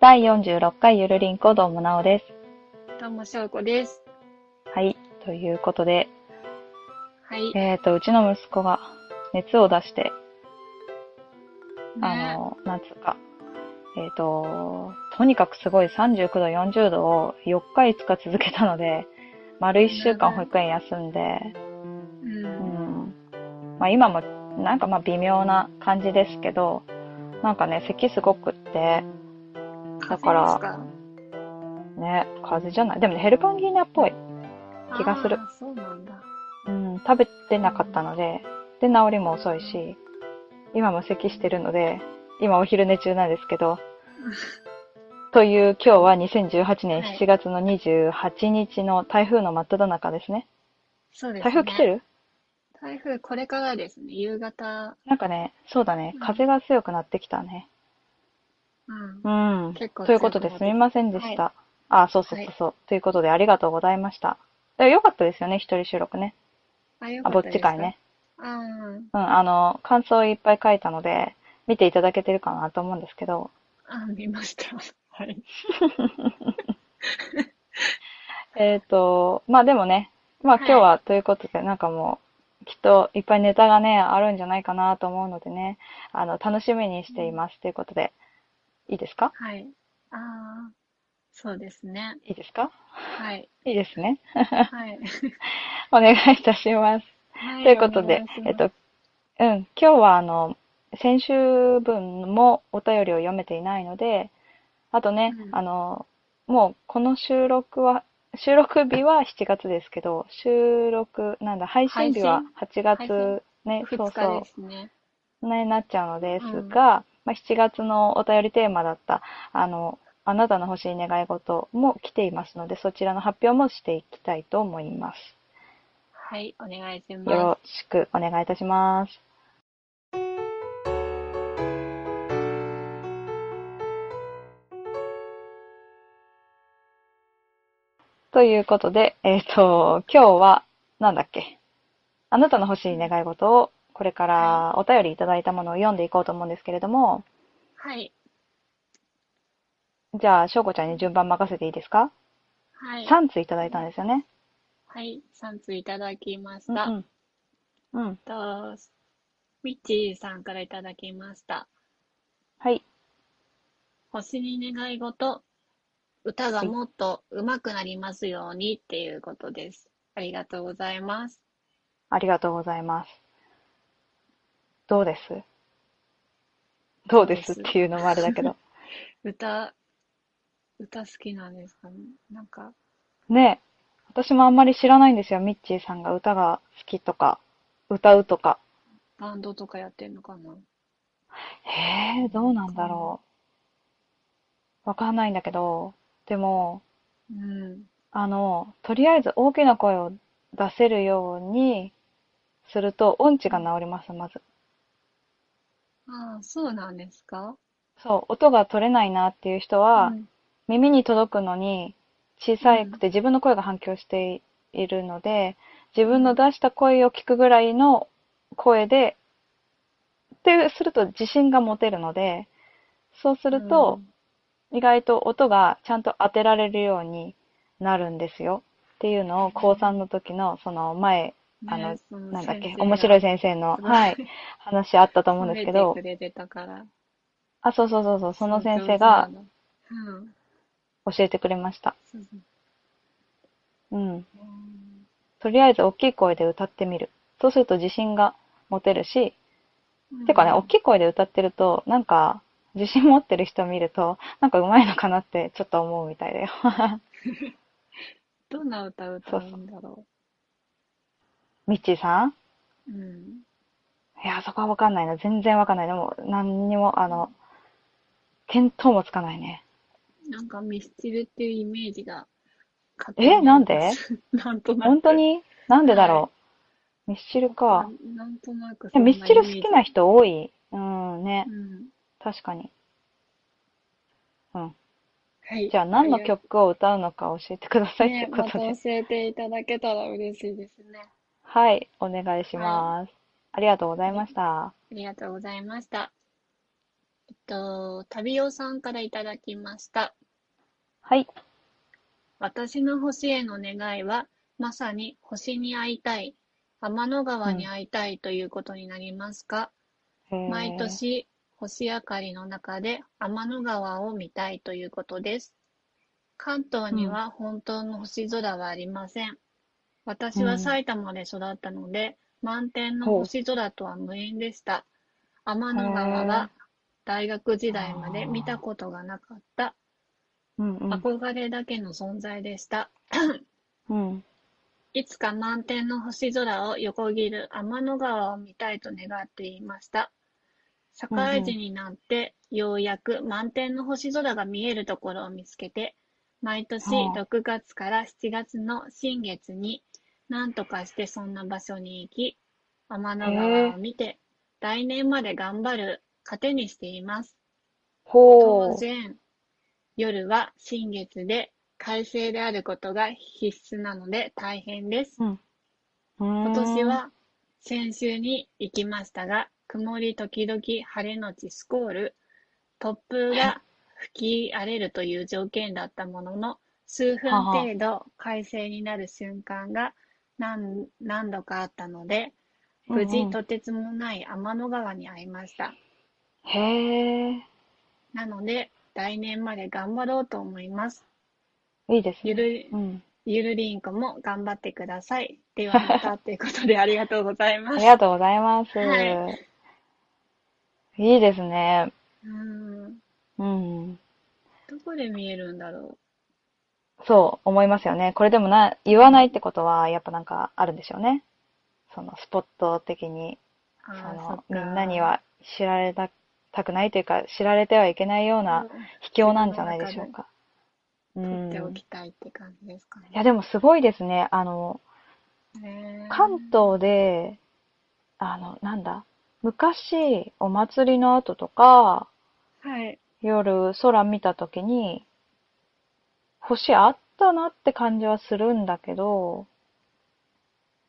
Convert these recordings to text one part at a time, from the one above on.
第46回ゆるりんこどうもなおです。どうも、しょうこです。はい。ということで、はい。えっ、と、うちの息子が熱を出して、あねの、なんつうか、えっ、と、とにかくすごい39度、40度を4日5日続けたので、丸1週間保育園休んで、う。うんん。まあ今もなんかまあ微妙な感じですけど、なんかね、咳すごくって、だからね、風邪じゃない。でもね、ヘルパンギーナっぽい。気がするそうなんだ。うん、食べてなかったので、で、治りも遅いし、今も咳してるので、今お昼寝中なんですけど、という今日は2018年はい7月の28日の台風の真っ只中ですね。そうですね。台風来てる？台風、これからですね。夕方。なんかね、そうだねう、ん風が強くなってきたね。うん。うん。結構ということですみませんでした。あ、そうそうそうそう。ということでありがとうございました。えよかったですよね、一人収録ね。あ、よかっですかったち会ね。。あーうん、あの、感想いっぱい書いたので、見ていただけてるかなと思うんですけど、あ、見ました。はい。えっと、まあでもね、まあはい今日はということで、なんかもう、きっといっぱいネタがね、あるんじゃないかなと思うのでね、あの、楽しみにしていますということで、いいですか？はい。ああ、そうですね。いいですか？はい。いいですね。はい。お願いいたします。はということでえっと、うん、今日はあの、先週分もお便りを読めていないので、あとね、うんあの、もうこの収録は、収録日は7月ですけど、収録、なんだ、配信日は8月ね、そう2日そ。う、ね、なっちゃうのですが、まあ、7月のお便りテーマだった、あの、あなたの欲しい願い事も来ていますので、そちらの発表もしていきたいと思います。はい。お願いしよまろしくお願いいたします。ということで、えっ、と、今日は、なんだっけ？あなたの欲しい願い事を、これからお便りいただいたものを読んでいこうと思うんですけれども、す。はい。じゃあ、しょうこちゃんに順番任せていいですか？はい。?3 ついただいたんですよね。はい。3通いただきました。うんうん。うん。と、ミッチーさんからいただきました。はい。星に願い事、歌がもっと上手くなりますようにっていうことです。ありがとうございます。ありがとうございます。どうです？どうです？っていうのもあれだけど。歌、歌好きなんですかね？なんか、ねえ。私もあんまり知らないんですよ。ミッチーさんが歌が好きとか、歌うとか。バンドとかやってんのかな？へえ、どうなんだろう。わかんないんだけど、でも、うん。あの、とりあえず大きな声を出せるようにすると音痴が治ります、まず。ああ、そうなんですか？そう、音が取れないなっていう人は、うん。耳に届くのに小さくて自分の声が反響しているので、自分の出した声を聞くぐらいの声で、ってすると自信が持てるので、そうすると、意外と音がちゃんと当てられるようになるんですよ。っていうのを高3の時のその前、うんあのなんだっけ面白い先生の、はい、話あったと思うんですけど。あ、そうそうそうそう、その先生上が。教えてくれました。そうん。うんとりあえず大きい声で歌ってみる。そうすると自信が持てるし、てかね、大きい声で歌ってると、なんか、自信持ってる人見ると、なんか上手いのかなってちょっと思うみたいだよ。どんな歌歌うんだろミッチーさん？う。うん。いや、そこはわかんないな。全然わかんない。でも、何にも、あの、見当もつかないね。なんかミスチルっていうイメージが勝手にえなんでなんとなく。本当に？なんでだろう？ミスチルか。なんとなくでもミスチル好きな人。人多い？うん、ねう。ん。確かに。うん。はい。じゃあ何の曲を歌うのか教えてくださいといね、うことまた教で。えていただけたら嬉しいですね。はい、お願いします。ありがとうございました。ありがとうございました。えっと、旅尾さんからいただきました。はい。私の星への願いは、まさに星に会いたい、天の川に会いたいということになりますか、毎。年、星明かりの中で天の川を見たいということです。関東には本当の星空はありません。私は埼玉で育ったので、満天の星空とは無縁でした。天の川は大学時代まで見たことがなかったうんうん。憧れだけの存在でした。うん。いつか満天の星空を横切る天の川を見たいと願っていました。社会人になって、ようやく満天の星空が見えるところを見つけて、毎年はあ6月から7月の新月に、何とかしてそんな場所に行き、天の川を見て、来年まで頑張る糧にしています。ほう。当然、夜は新月で快晴であることが必須なので大変です。今今年、は先週に行きましたが、曇り時々晴れのちスコール、突風が吹き荒れるという条件だったものの、数分程度快晴になる瞬間が何何度かあったので、無うんうん事とてつもない天の川に会いました。へえ、なので、来年まで頑張ろうと思います。いいですね。ゆる、うん。ゆるりんこも頑張ってください。ではまたということでありがとうございます。ありがとうございます。はいいですね。うん。うん。どこで見えるんだろそう思いますよね。これでもな、言わないってことは、やっぱなんかあるんでしょうね。そのスポット的に、う。そそ。のみんなには知られたたくないというか、知られてはいけないような秘境なんじゃないでしょうか。う。取っておきたいって感じですかね。いや、でもすごいですね。あの、関東で、あの、なんだ、昔、お祭りの後とか、はい。夜空見た時に、星あったなって感じはするんだけど、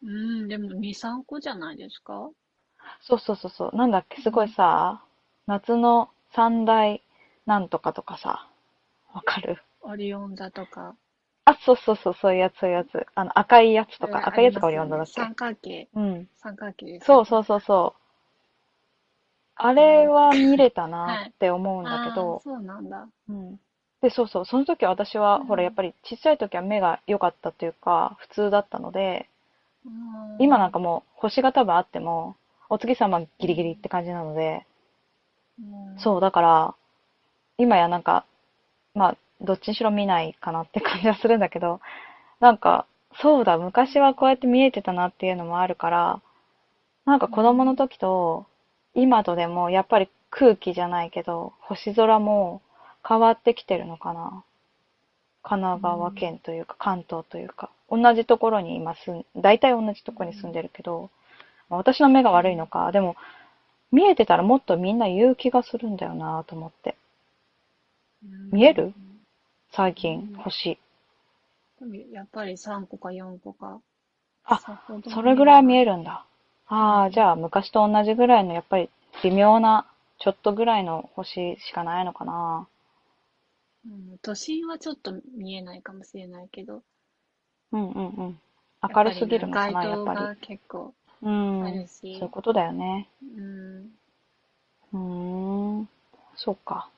うん、でも2、3個じゃないですか？そうそうそうそう、なんだっけ、すごいさ、夏の三大なんとかとかさ、わかる？オリオン座とか。あ、そうそうそう、そういうやつ、そういうやつ。あの、赤いやつとか、えー赤いやつがオリオン座だっけ？三角形。うん。三角形です。そうそうそうそう。あれは見れたなって思うんだけあどあ、、そうなんだ。うん。で、そうそう、その時私は、うん。ほら、やっぱり小さい時は目が良かったというか、普通だったので、うん。今なんかもう星が多分あっても、お月様ギリギリって感じなので、うん。そう、だから、今やなんか、まあ、どっちにしろ見ないかなって感じはするんだけど、なんか、そうだ、昔はこうやって見えてたなっていうのもあるから、なんか子供の時と、今とでもやっぱり空気じゃないけど、星空も変わってきてるのかな？神奈川県というか関東というか、同じところに今住ん、大体同じところに住んでるけど、まあ私の目が悪いのか、でも、見えてたらもっとみんな言う気がするんだよなと思って。見える？最近、星。うんやっぱり3個か4個か。あそれぐらい見える。るんだ。ああ、じゃあ昔と同じぐらいの、やっぱり微妙な、ちょっとぐらいの星しかないのかな。うん、都心はちょっと見えないかもしれないけど、うんうんうん。明るすぎるのかな、やっぱりがり。結構うん。そうしいう、ことだよね。うん、うーん。そうか。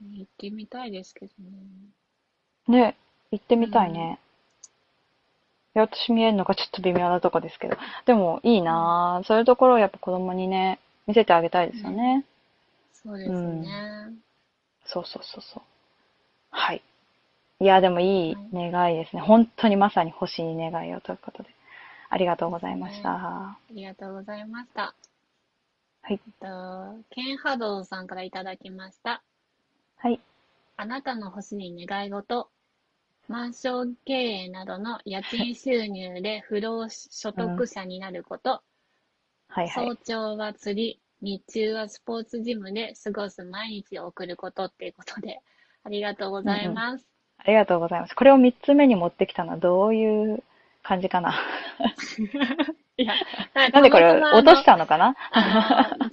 行ってみたいですけどね。ね、行ってみたいね。いや、私見えるのがちょっと微妙なとこですけど。でも、いいなぁ。そういうところをやっぱ子供にね、見せてあげたいですよね。そうですね。そうそうそうそう。はい。いや、でもいい願いですね。本当にまさに星に願いをということで。ありがとうございました。ありがとうございました。はいえっと、ケンハドウさんからいただきました。はい。あなたの星に願い事。マンション経営などの家賃収入で不労所得者になること。はいはい早。朝は釣り、日中はスポーツジムで過ごす毎日を送ることっていうことで、ありがとうございます。ありがとうございます。これを3つ目に持ってきたのはどういう感じかな？いや、なんでこれ落としたのかな？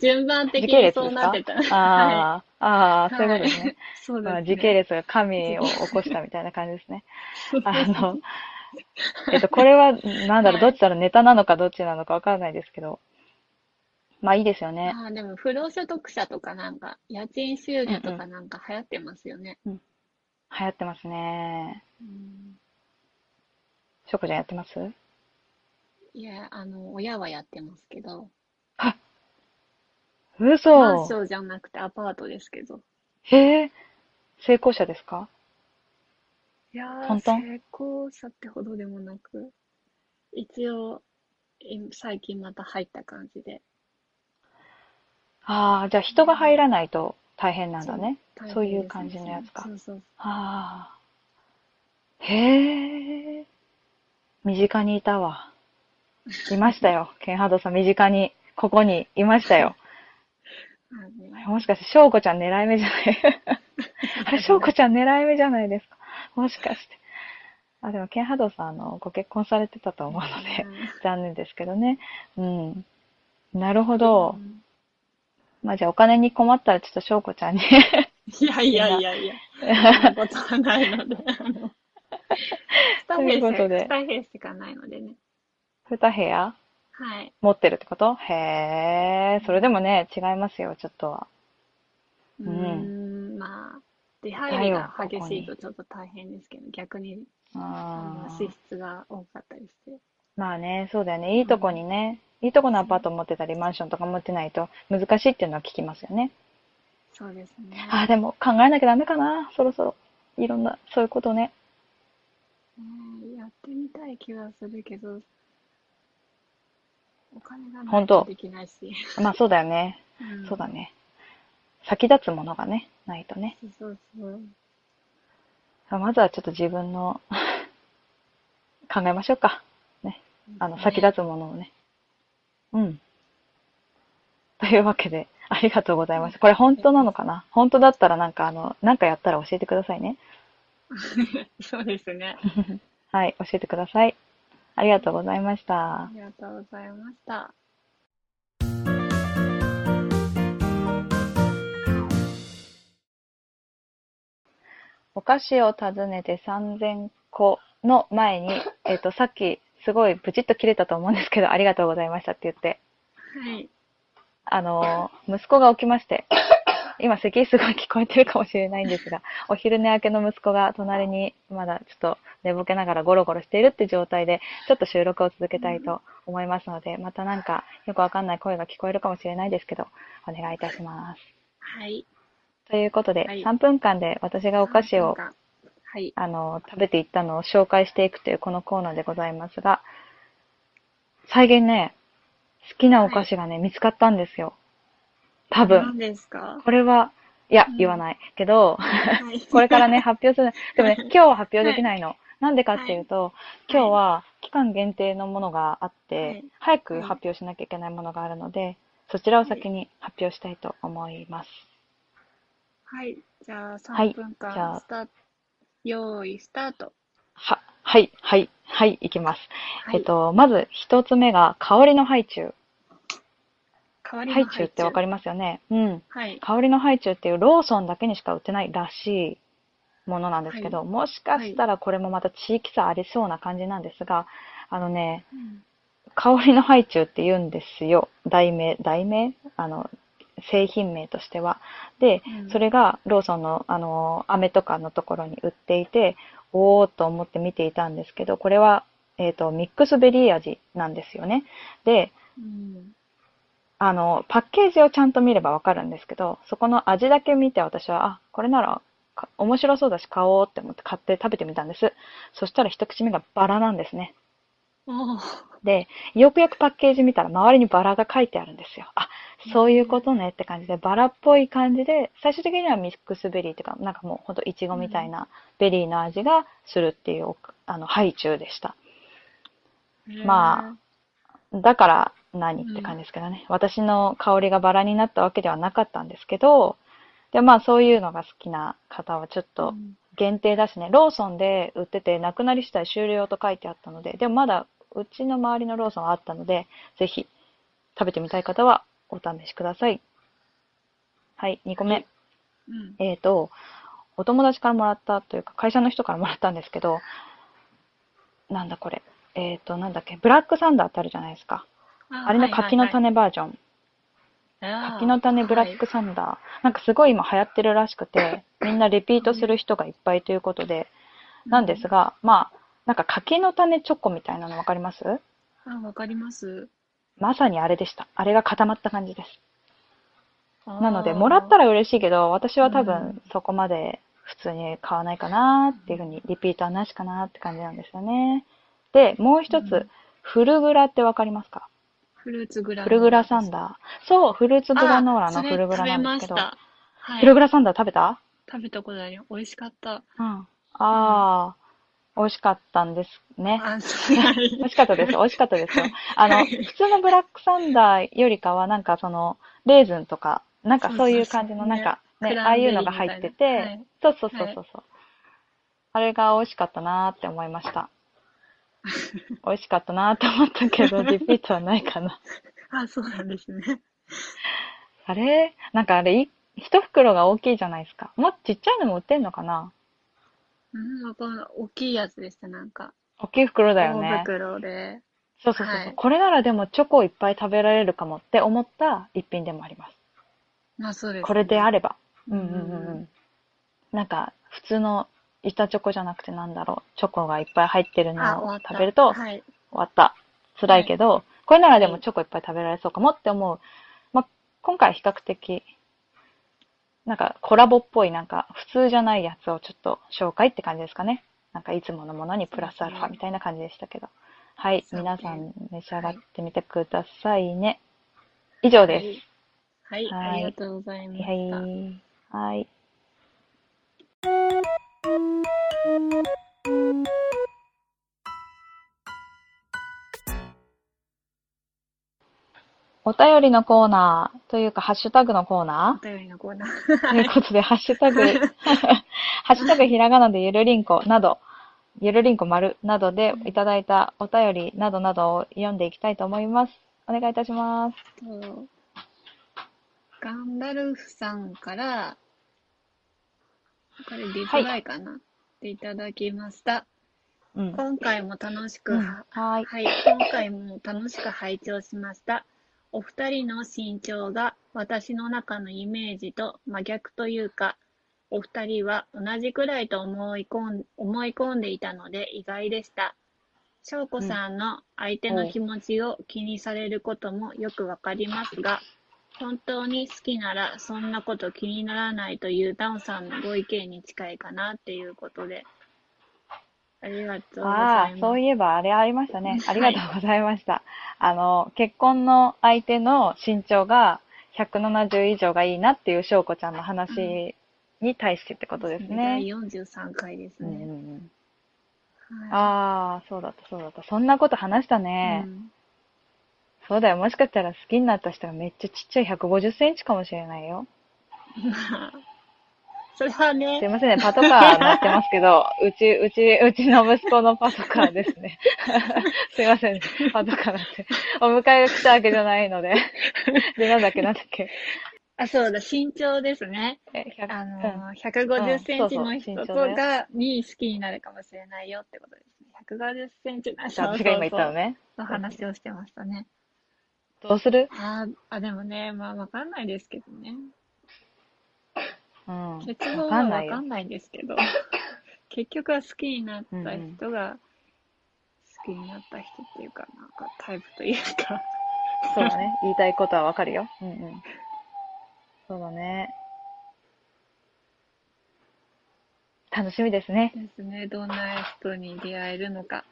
順番的にそうなってた。はいああ、ああ、そういうことですね。そうですね。まあ時系列が神を起こしたみたいな感じですね。あの、えっと、これは、なんだろう、どっちだろう、ネタなのかどっちなのかわからないですけど、まあいいですよね。あーでも不労所得者とかなんか、家賃収入とかなんか流行ってますよね。流行ってますね。うんしょこちゃんやってます？いや、あの、親はやってますけど、マン嘘ションじゃなくてアパートですけど。へえ、成功者ですか？いやー、トントン？成功者ってほどでもなく、一応、い最近また入った感じで。ああ、じゃあ人が入らないと大変なんだね。大変そういう感じのやつかそうそうああ。へえ。身近にいたわ。いましたよ。ケンハードさん、身近に、ここにいましたよ。もしかして、翔子ちゃん狙い目じゃない？あれ、翔子ちゃん狙い目じゃないですか？もしかして。あ、でも、ケンハドさん、あの、ご結婚されてたと思うので、残念ですけどね。うん。なるほど。うんまあ、じゃあ、お金に困ったら、ちょっと翔子ちゃんに いやいやいやいや、そんなことはないので、二ということで二部屋しかないのでね。二部屋？はい。持ってるってこと？へえ、それでもね、違いますよ、ちょっとは。ううんーん、まあ、出入りが激しいとちょっと大変ですけど、逆に、あの、支出が多かったりして。まあね、そうだよね。いいとこにね、いいとこのアパート持ってたり、マンションとか持ってないと難しいっていうのは聞きますよね。そうですね。ああ、でも考えなきゃダメかな、そろそろ。いろんな、そういうことね。ねやってみたい気はするけど、お金がな本当いとできないし。まあそうだよね。うんそうだ。ね。先立つものがね、ないとね。そうそう。まずはちょっと自分の 考えましょうか。ね。あの、先立つものをね。うん。というわけで、ありがとうございます。これ本当なのかな？本当だったらなんかあの、なんかやったら教えてくださいね。つ。そうですね。はい、教えてください。ありがとうございましたあ。りがとうございました。お菓子を訪ねて3000個の前に、えっと、さっきすごいブチッと切れたと思うんですけど、ありがとうございましたって言って、はい。あのー、息子が起きまして、今咳すごい聞こえてるかもしれないんですが、お昼寝明けの息子が隣にまだちょっと寝ぼけながらゴロゴロしているって状態で、ちょっと収録を続けたいと思いますので、またなんかよくわかんない声が聞こえるかもしれないですけど、お願いいたします。はい。ということで、はい3分間で私がお菓子をはい。あの、食べていったのを紹介していくというこのコーナーでございますが、最近ね、好きなお菓子がね、見つかったんですよ。多分。何ですか？これは、いやう、ん言わない。けど、はい。これからね、発表する。でもね、今日は発表できないの。なんでかっていうと、今日は期間限定のものがあっはてい、早く発表しなきゃいけないものがあるので、そちらを先に発表したいと思います。はい。じゃあ、はい3分じゃあ間、スタート。用意、スタート。は、はい、はい、はい、いきます。はい。えっと、まず一つ目が、香りのハイチュウ。代わりのハイチュウってわかりますよね？うん。はい。香りのハイチュウっていうローソンだけにしか売ってないらしいものなんですけど、もしかしたらこれもまた地域差ありそうな感じなんですが、あのね、うん香りのハイチュウって言うんですよ。題名、題名？あの、製品名としては。でう、んそれがローソンの、あの、飴とかのところに売っていて、おーっと思って見ていたんですけど、これは、えっと、ミックスベリー味なんですよね。で、うん。あの、パッケージをちゃんと見ればわかるんですけど、そこの味だけ見て私は、あ、これならか面白そうだし買おうって思って買って食べてみたんです。そしたら一口目がバラなんですね。で、よくよくパッケージ見たら周りにバラが書いてあるんですよ。あ、そういうことねって感じで、バラっぽい感じで、最終的にはミックスベリーっていうか、なんかもうほんとイチゴみたいなベリーの味がするっていう、あの、ハイチュウでした。まだから何って感じですけどね。私の香りがバラになったわけではなかったんですけど、で、まあそういうのが好きな方はちょっあと限定だしね、ローソンで売ってて、なくなり次第終了と書いてあったので、でもまだうちの周りのローソンはあったので、ぜひ食べてみたい方はお試しください。はい、2個目。うん。えっ、と、お友達からもらったというか、会社の人からもらったんですけど、なんだこれ。えっ、と、なんだっけ、ブラックサンダーってあるじゃないですか。あれの柿の種バージョン。柿の種ブラックサンダー。なんかすごい今流行ってるらしくて、みんなリピートする人がいっぱいということで、なんですが、まあ、なんか柿の種チョコみたいなのわかります？あ、わかります。まさにあれでした。あれが固まった感じです。ななので、もらったら、ら嬉しいけど、私は多うん分そこまで普通に買わないかなっていうふうに、リピーターなしかなって感じなんですよね。で、もう一つうん、フルグラってわかりますか？フルーツグラフルグラサンーダー。そう、フルーツグラノーラのあフルグラなんですけど。はい。フルグラサンダー食べた？食べたことあるよ。美味しかった。うん。ああ、美味しかったんですね。あ、そうはい 美味しかったです。美味しかったですよ。あの、はい普通のブラックサンダーよりかは、なんかその、レーズンとか、なんかそういう感じの、なんかね、ああいうのが入っててい、そうそうそうそう。あれが美味しかったなーって思いました。美味しかったなーって思ったけど、リピートはないかな。あ、そうなんですね。あれ？なんかあれ、い一袋が大きいじゃないですか。もっとちっちゃいのも売ってんのかな？うん、わかんない大きいやつでした、なんか。大きい袋だよ大ね。袋で。そうそうそうそう、はいこれならでもチョコをいっぱい食べられるかもって思った一品でもあります。まあそうですね。これであれば。ううんんうんうんうん。なんか、普通の板チョコじゃなくてなんだろう。チョコがいっぱい入ってるあ、のを終わった。食べると、終はい。わった。辛いけど、これならではいもチョコいっぱい食べられそうかもって思う。まあ、今回比較的、なんかコラボっぽい、なんか普通じゃないやつをちょっと紹介って感じですかね。なんかいつものものにプラスアルファみたいな感じでしたけど。はい、皆さん召し上がってみてくださいね。以上です。はい。はい、はいありがとうございまはいした。はい。はい。お便りのコーナーというか、ハッシュタグのコーナお便りのコーナー。ーということで、ハッシュタグ、ハッシュタグひらがなでゆるりんこなど、ゆるりんこ丸などでいただいたお便りなどなどを読んでいきたいと思います。お願いいたします。とガンダルフさんから、これリプライかな、っていただきました。うん。今回も楽しく、うんははい。はい、今回も楽しく拝聴しました。お二人の身長が私の中のイメージと真逆というか、お二人は同じくらいと思い込ん思い込んでいたので意外でした。翔子さんの相手の気持ちを気にされることもよくわかりますが、本当に好きならそんなこと気にならないというダウンさんのご意見に近いかなっていうことで、ありがとうごあざい、ます。あそういえばあれありましたね。あはいりがとうございました。あの、結婚の相手の身長が170以上がいいなっていう翔子ちゃんの話に対してってことです第ね。43回ですうんうんうね。ん、はいああ、そうだった、そうだった。そんなこと話したね。うんそうだよ。もしかしたら好きになった人がめっちゃちっちゃい150センチかもしれないよ。まあ、それはすいね、ませんね、パトカー乗ってますけど、うち、うち、うちの息子のパトカーですね。すいませんね、パトカー乗って。お迎えが来たわけじゃないので。で、なんだっけ、なんだっけ。あ、そうだ、身長ですね。え、100、あうんの、150センチの人が、に好きになるかもしれないよってことですね。150センチのじゃあ私が今言ったのね。の話をしてましたね。どうする？あーあ、でもね、まあ、わかんないですけどね。うん。結論わかんないよはわか。んないですけど、結局は好きになった人が、好きになった人っていうか、なんかタイプというか、そうだね。言いたいことはわかるよ。うんうん。そうだね。楽しみですね。ですね。どんな人に出会えるのか。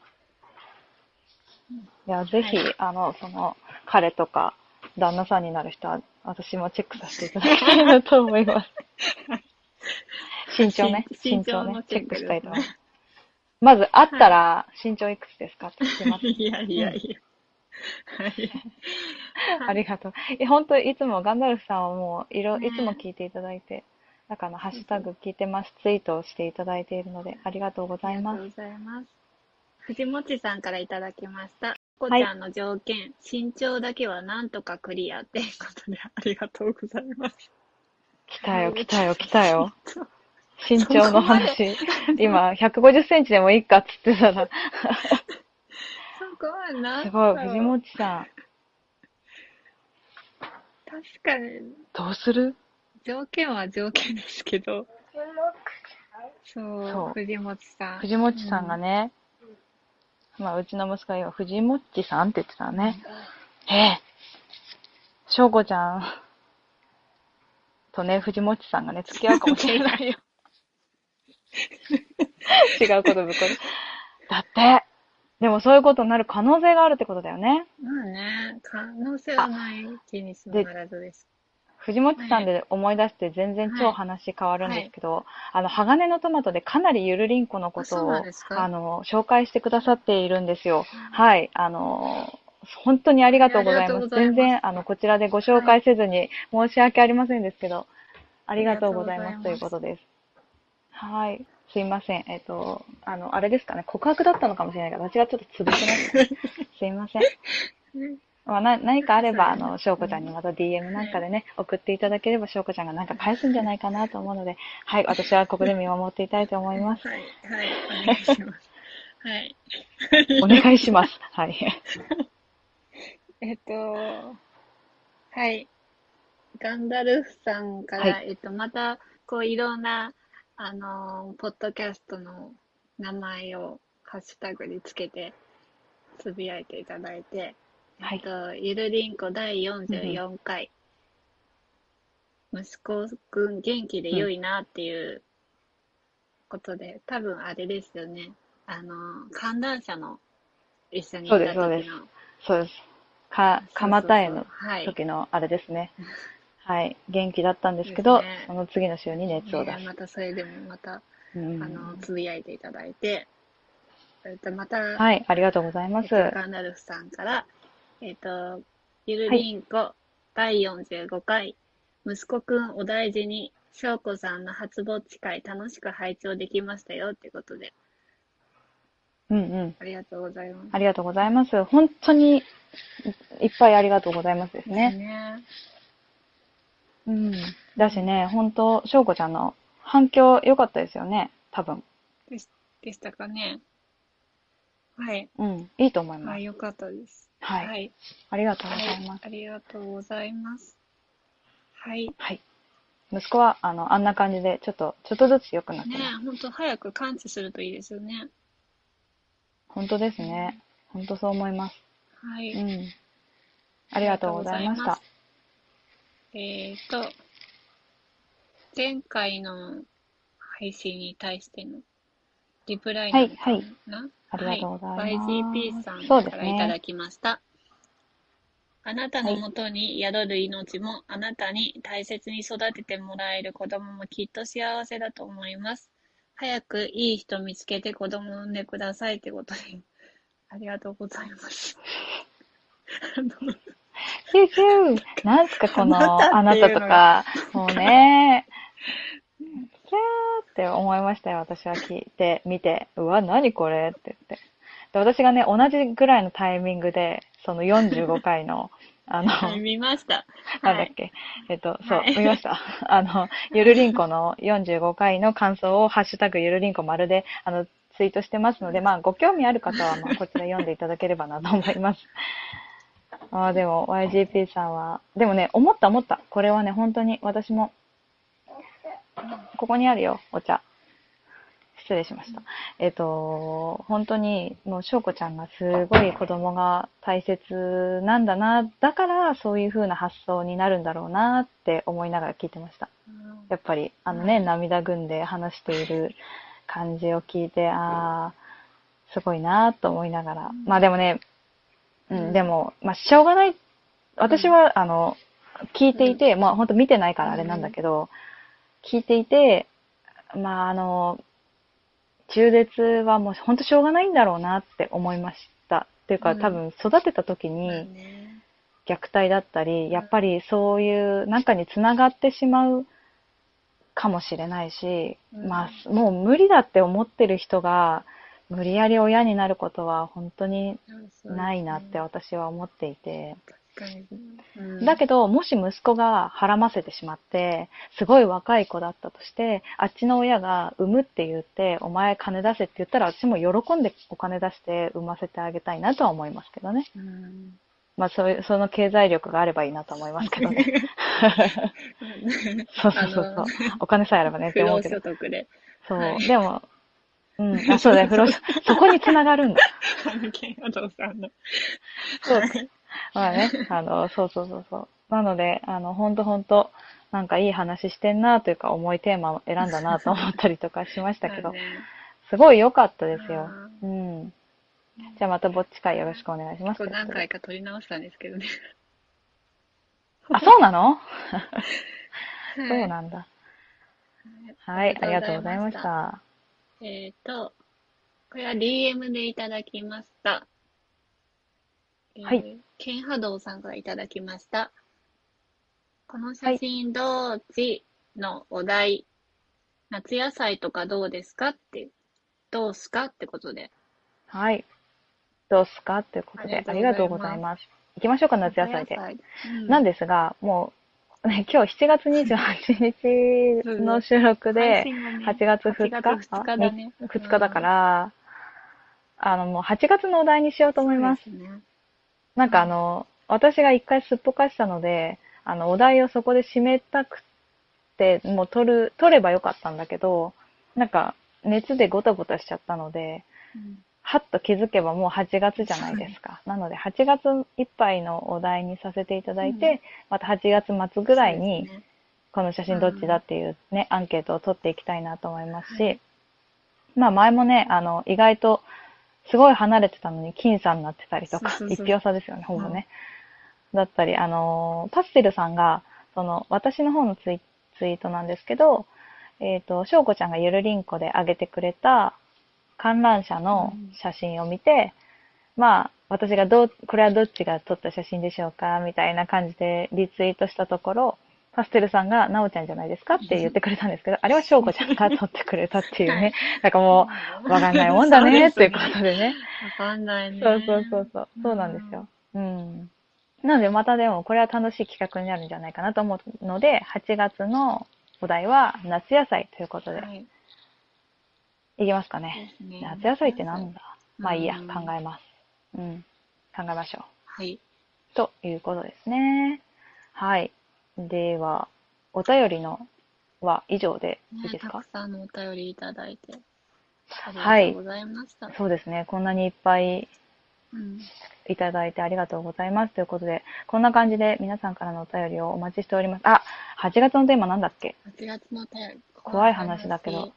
いや、ぜひ、はいあの、その、彼とか、旦那さんになる人は、私もチェックさせていただきたいなと思います。身長ね。身身長ねの。チェックしたいと思います。まず、会ったら、身長いくつですかって聞きます。ね。いやいやいや。はい。ありがとう。いや、本当いつもガンダルフさんはもう、いろ、ねいつも聞いていただいて、なんかあの、ハッシュタグ聞いてます、ツイートをしていただいているので、ありがとうございます。ありがとうございます。藤本さんからいただきました。こはいちゃんの条件、身長だけはなんとかクリアっていうことでありがとうございます。来たよ、来たよ、来たよ。身長の話。今、150センチでもいいかっつってたら、そこはなんすごい、藤本さん、確かに、どうする？条件は条件ですけど、そう、そう藤本さん。藤本さんがね、まあ、うちの息子が今、藤本さんって言ってたらね、ええ、翔子ちゃんとね、藤本さんがね、付き合うかもしれないよ。違うことぶっこる。だって、でもそういうことになる可能性があるってことだよね。まあね、可能性はない気にしながらずです。藤本さんで思い出して全然超話変わるんですけど、あの、鋼のトマトでかなりゆるりんこのことを、あの、紹介してくださっているんですよ。はい、あの、本当にありがとうございます。ます全然、あの、こちらでご紹介せずに申し訳ありませんですけど、ありがとうございますということです。はい。すいません。えっと、あの、あれですかね、告白だったのかもしれないけど、私がちょっと潰してます。すいません。まあ、な何かあれば、あの、翔子ちゃんにまた DM なんかでね、送っていただければ、翔子ちゃんがなんか返すんじゃないかなと思うので、はい、私はここで見守っていたいと思います。はい、はい、お願いします。はい。お願いします。はい。えっと、はい。ガンダルフさんから、はえっと、また、こう、いろんな、あの、ポッドキャストの名前をハッシュタグにつけて、つぶやいていただいて、はいえっと、ゆるりんこ第44回、息子くん元気で良いなっていうことで、多分あれですよね。あの、観覧車の一緒にいた時の。そうですそうです。か、蒲田へのはい。時のあれですね。はい。元気だったんですけど、ですねその次の週に熱を出ね、す。またそれでもまた、うんあの、つぶやいていただいて、えっと、また、はい、ありがとうございます。えっと、ガンダルフさんから、えっと、ゆるりんこ、第45回、息子くんお大事に、しょうこさんの初ぼっち会楽しく拝聴できましたよってことで、うんうん。ありがとうございます。ありがとうございます。本当にいっぱいありがとうございますですね。ね。うん。だしね、本当翔子ちゃんの反響良かったですよね。多分。でしでしたかね。はい。うん。いいと思います。はい、よかったです。はい。はい。ありがとうござはいいます。ありがとうございます。はい。はい。息子は、あの、あんな感じで、ちょっと、ちょっとずつ良くなってね。え、ほんと早く感知するといいですよね。本当ですね。本当そう思います。はい。うん。ありがとうございました。えっと、前回の配信に対してのリプライなのかな、はいありがとうございます。はい、YGP さんからいただね。きました。あなたのもとに宿る命も、あなたに大切に育ててもらえる子供もきっと幸せだと思います。早くいい人見つけて子供を産んでくださいってことで、ありがとうございます。ヒューヒューなんすか、この、ああななたとか、もうね、って思いましたよ、私は聞いて、見て、うわ、何これ？って言って。で、私がね、同じぐらいのタイミングで、その45回の、あの、はい、見ました。はい。なんだっけ、えっと、そうは、い見ました。あの、ゆるりんこの45回の感想を、ハッシュタグゆるりんこ丸で、あの、ツイートしてますので、まあ、ご興味ある方は、まあ、こちら読んでいただければなと思います。ああ、でも、YGP さんは、でもね、思った思った。これはね、本当に、私も、ここにあるよ、お茶。失礼しました。えっと、本当に、もう、翔子ちゃんがすごい子供が大切なんだな、だから、そういう風な発想になるんだろうなって思いながら聞いてました。やっぱり、あのね、涙ぐんで話している感じを聞いて、ああ、すごいなと思いながら。まあでもね、うん、でも、まあ、しょうがない。私は、あの、聞いていて、まあ、本当見てないからあれなんだけど、聞いていて、まあ、あの、中絶はもう本当しょうがないんだろうなって思いました。っていうか、うん。多分育てた時まあにね。虐待だったり、やっぱりそういう中につながってしまうかもしれないし、うん。まあ、もう無理だって思ってる人が、無理やり親になることは本当にないなって私は思っていて。うんだけど、もし息子がはらませてしまって、すごい若い子だったとして、あっちの親が産むって言って、お前金出せって言ったら、私も喜んでお金出して産ませてあげたいなとは思いますけどね。うんまあ、そういう、その経済力があればいいなと思いますけどね。そうそうそうそう。お金さえあればねって思うけど所。得で。そう。はいでも、うん、あ、そうだよ、不労所、そこに繋がるんだ。あの、ケンヤドさんの。そう。まあね、あの、そうそうそうそう。なので、あの、ほんとほんと、なんかいい話してんなというか、重いテーマを選んだなと思ったりとかしましたけど、ねすごい良かったですよあ。うん。じゃあまたぼっち会よろしくお願いします。何回か撮り直したんですけどね。あ、そうなの？そうはいなんだ。はい、ありがとうございまし。た。えっ、と、これは DM でいただきました。えーはい。ケンハドウさんからいただきました。この写真どっちのお題、夏野菜とかどうですかって、どうすかってことで。はい。どうすかということで、あありがとうございます。行きましょうか、夏野菜で。うんなんですが、もう、ね、今日7月28日の収録で配、信がね8月2 8日月2日だね。2日だから、あの、もう8月のお題にしようと思います。すね。なんかあの、私が一回すっぽかしたので、あの、お題をそこで締めたくて、もう取る、取ればよかったんだけど、なんか、熱でゴタゴタしちゃったので、うんはっと気づけばもう8月じゃないですか。なので、8月いっぱいのお題にさせていただいて、うん。また8月末ぐらいにこの写真どっちだっていうね、アンケートを取っていきたいなと思いますし、はい。まあ前もね、あの、意外と、すごい離れてたのに、僅差になってたりとか、そうそうそう。一票差ですよね、ほぼね。だったり、あのー、パステルさんが、その、私の方のツイツイートなんですけど、えっ、と、しょうこちゃんがゆるりんこで上げてくれた観覧車の写真を見て、まあ、私がどう、これはどっちが撮った写真でしょうかみたいな感じでリツイートしたところ、パステルさんが、なおちゃんじゃないですかって言ってくれたんですけど、あれはしょうこちゃんが撮ってくれたっていうね。なんかもう、わかんないもんだね、っていうことでね。わかんないね。そうそうそうそう。そうなんですよ。うん。なので、またでも、これは楽しい企画になるんじゃないかなと思うので、8月のお題は、夏野菜ということで、はい。いきますかね。ね夏野菜ってなんだ？まあいいや、うん考えます。うん。考えましょう。はい。ということですね。はい。では、お便りのは以上でいいね、ですか？たくさんのお便りいただいて、あはいりがとうございました。そうですね。こんなにいっぱいうん。いただいてありがとうございます。ということで、こんな感じで皆さんからのお便りをお待ちしております。あ、8月のテーマなんだっけ？8月のお便り。怖い話だけど。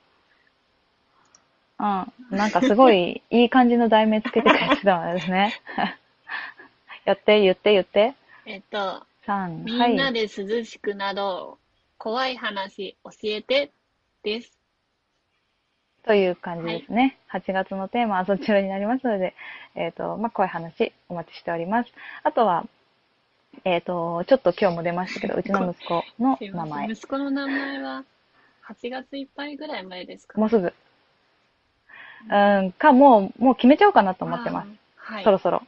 うん。なんかすごいいい感じの題名つけてくれてたのですね。やって、言って、言って。えっと、3、みはい。んなで涼しくなど、怖い話教えてです。という感じですね。8月のテーマはそちらになりますので、えっ、と、まあ、怖い話お待ちしております。あとは、えっ、と、ちょっと今日も出ましたけど、うちの息子の名前。息子の名前は8月いっぱいぐらい前ですか？もうすぐ。うん、か、もう、もう決めちゃおうかなと思ってます。はい。そろそろ。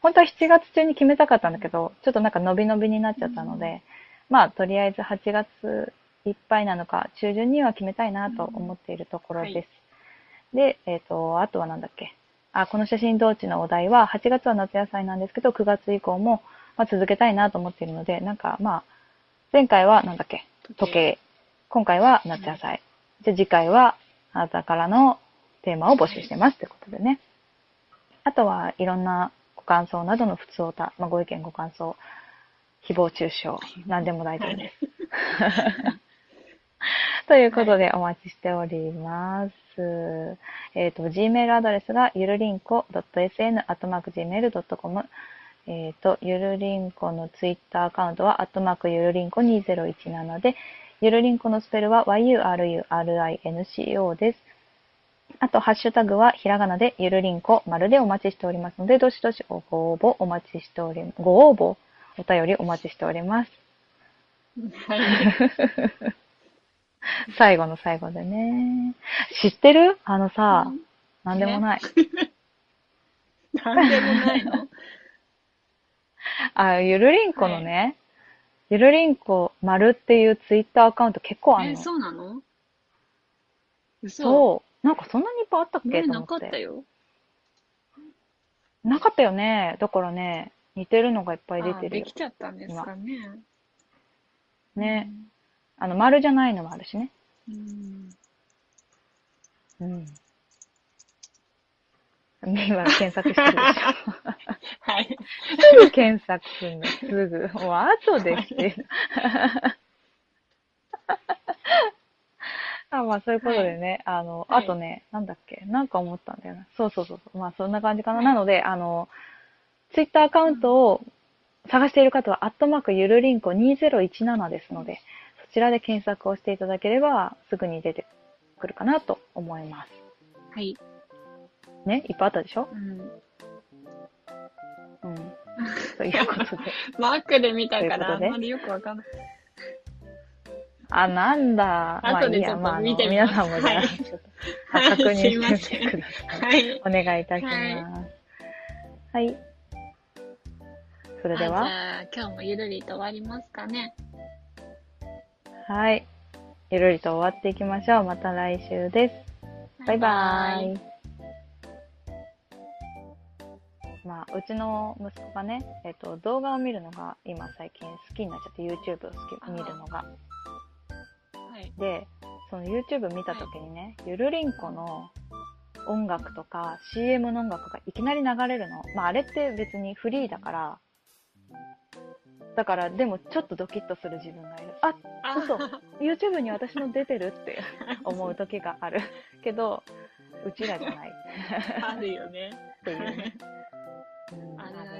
本当は7月中に決めたかったんだけど、ちょっとなんか伸び伸びになっちゃったので、まあ、とりあえず8月いっぱいなのか、中旬には決めたいなと思っているところです。で、えっ、と、あとはなんだっけ？あ、この写真同地のお題は、8月は夏野菜なんですけど、9月以降も、まあ、続けたいなと思っているので、なんかまあ、前回はなんだっけ、時計。今回は夏野菜。じゃ次回は、あなたからのテーマを募集してますということでね。あとはいろんな感想などの普通おた、まあ、ご意見ご感想、誹謗中傷、何でも大丈夫です。ということでお待ちしております。えっ、と、Gmail アドレスがゆるりんこ .sn.gmail.com えっ、と、ゆるりんこのツイッターアカウントは、アットマークゆるりんこ2017で、ゆるりんこのスペルは yurinco です。あと、ハッシュタグはひらがなでゆるりんこ丸でお待ちしておりますので、どしどしご応募お待ちしており、ご応募、お便りお待ちしております。はい。最後の最後でね。知ってる？あのさ、なんでもない。なんでもないの？あ、ゆるりんこのね、ゆるりんこ丸っていうツイッターアカウント結構あるえ、の。そうなの？嘘そう。なんかそんなにいっぱいあったっけ前と思っ。なかってたよ。なかったよね。だからね、似てるのがいっぱい出あてるよでき。ちゃったんですかね。ね。あの、丸じゃないのもあるしね。うん。うん。今検索してるでしょ。はい。すぐ検索するの、すぐ。もう後でしてる。あ、まあそういうことでね、あの、はいあとね、なんだっけ、なんか思ったんだよな。そうそうそうそう。まあそんな感じかな。なので、あの、ツイッターアカウントを探している方は、アットマークゆるりんこ2017ですので、そちらで検索をしていただければ、すぐに出てくるかなと思います。はい。ね、いっぱいあったでしょ？うん。うん。ということで。マークで見たから、あんまりよくわかんない。あ、なんだ。まあいいや、まあ、あの見てみます皆さんもじゃあ、はいちょっと、はい確認してみてください。はい。お願いいたします。はい。それであは、じゃあ、今日もゆるりと終わりますかね。はい。ゆるりと終わっていきましょう。また来週です。バイバイ。まあ、うちの息子がね、えっと、動画を見るのが今最近好きになっちゃって YouTube を好き見るのが。はい。で、その YouTube 見た時にね、ゆるりんこの音楽とか CM の音楽がいきなり流れるの。まああれって別にフリーだから、だからでもちょっとドキッとする自分がいる。あ、あ嘘 YouTube に私の出てるって 思う時がある。けど、うちらじゃない。あるよね。っていうね。うんあるある